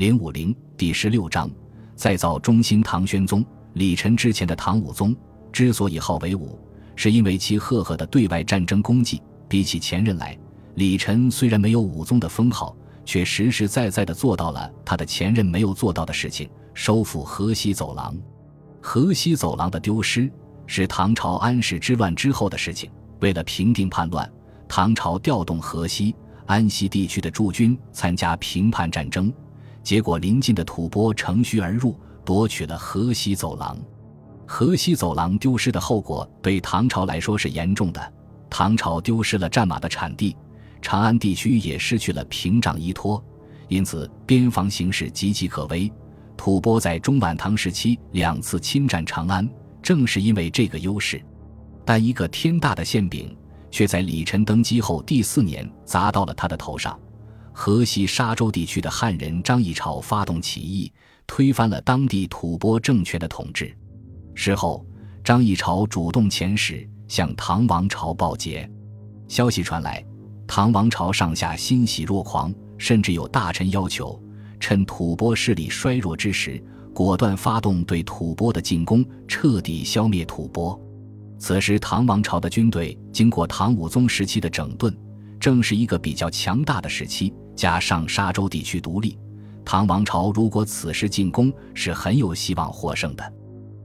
零五零第十六章，再造中兴唐宣宗。李忱之前的唐武宗之所以号为武，是因为其赫赫的对外战争功绩。比起前任来，李忱虽然没有武宗的封号，却实实在在的做到了他的前任没有做到的事情：收复河西走廊。河西走廊的丢失是唐朝安史之乱之后的事情。为了平定叛乱，唐朝调动河西、安西地区的驻军参加平叛战争。结果，邻近的吐蕃乘虚而入，夺取了河西走廊。河西走廊丢失的后果对唐朝来说是严重的。唐朝丢失了战马的产地，长安地区也失去了屏障依托，因此边防形势岌岌可危。吐蕃在中晚唐时期两次侵占长安，正是因为这个优势。但一个天大的馅饼，却在李忱登基后第四年砸到了他的头上。河西沙州地区的汉人张议潮发动起义，推翻了当地吐蕃政权的统治。事后，张议潮主动遣使向唐王朝报捷。消息传来，唐王朝上下欣喜若狂，甚至有大臣要求趁吐蕃势力衰弱之时，果断发动对吐蕃的进攻，彻底消灭吐蕃。此时，唐王朝的军队经过唐武宗时期的整顿，正是一个比较强大的时期。加上沙州地区独立，唐王朝如果此时进攻是很有希望获胜的。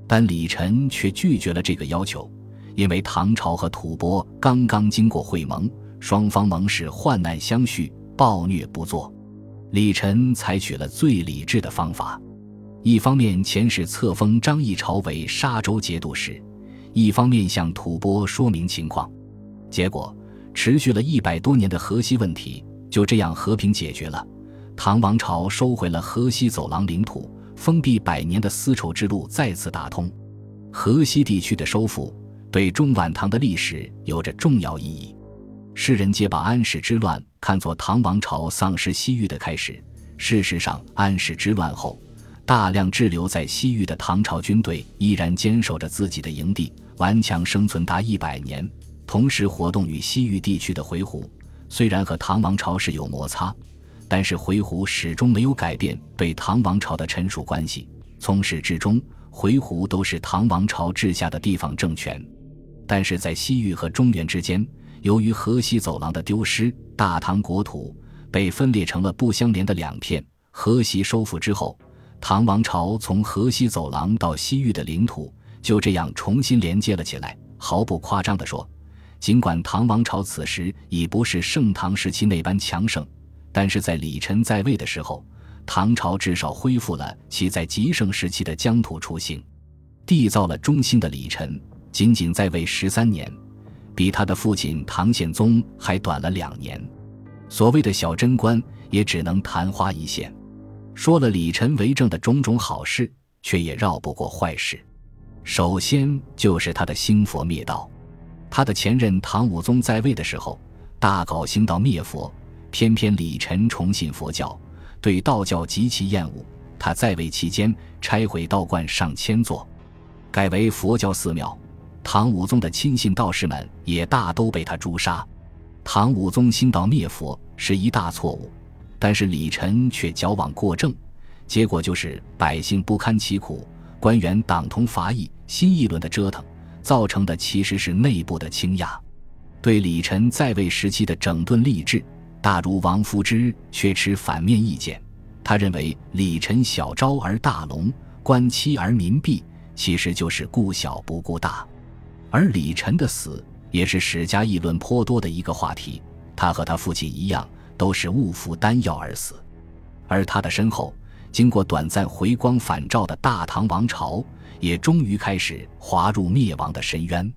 但李晨却拒绝了这个要求，因为唐朝和吐蕃刚刚经过会盟，双方盟誓患难相续，暴虐不作。李晨采取了最理智的方法，一方面遣使册封张议潮为沙州节度使，一方面向吐蕃说明情况。结果，持续了一百多年的河西问题。就这样和平解决了，唐王朝收回了河西走廊领土，封闭百年的丝绸之路再次打通。河西地区的收复对中晚唐的历史有着重要意义。世人皆把安史之乱看作唐王朝丧失西域的开始。事实上，安史之乱后，大量滞留在西域的唐朝军队依然坚守着自己的营地，顽强生存达一百年，同时活动于西域地区的回鹘。虽然和唐王朝是有摩擦，但是回鹘始终没有改变对唐王朝的臣属关系。从始至终，回鹘都是唐王朝治下的地方政权。但是在西域和中原之间，由于河西走廊的丢失，大唐国土被分裂成了不相连的两片。河西收复之后，唐王朝从河西走廊到西域的领土就这样重新连接了起来。毫不夸张地说。尽管唐王朝此时已不是盛唐时期那般强盛，但是在李忱在位的时候，唐朝至少恢复了其在极盛时期的疆土雏形。缔造了中兴的李忱，仅仅在位十三年，比他的父亲唐宪宗还短了两年。所谓的小贞观，也只能昙花一现。说了李忱为政的种种好事，却也绕不过坏事。首先就是他的兴佛灭道。他的前任唐武宗在位的时候，大搞兴道灭佛，偏偏李忱崇信佛教，对道教极其厌恶。他在位期间，拆毁道观上千座，改为佛教寺庙。唐武宗的亲信道士们也大都被他诛杀。唐武宗兴道灭佛是一大错误，但是李忱却矫枉过正，结果就是百姓不堪其苦，官员党同伐异，新一轮的折腾。造成的其实是内部的倾轧，对李忱在位时期的整顿吏治，大儒王夫之却持反面意见。他认为李忱小招而大龙，官欺而民弊，其实就是顾小不顾大。而李忱的死也是史家议论颇多的一个话题。他和他父亲一样，都是误服丹药而死。而他的身后，经过短暂回光返照的大唐王朝。也终于开始滑入灭亡的深渊。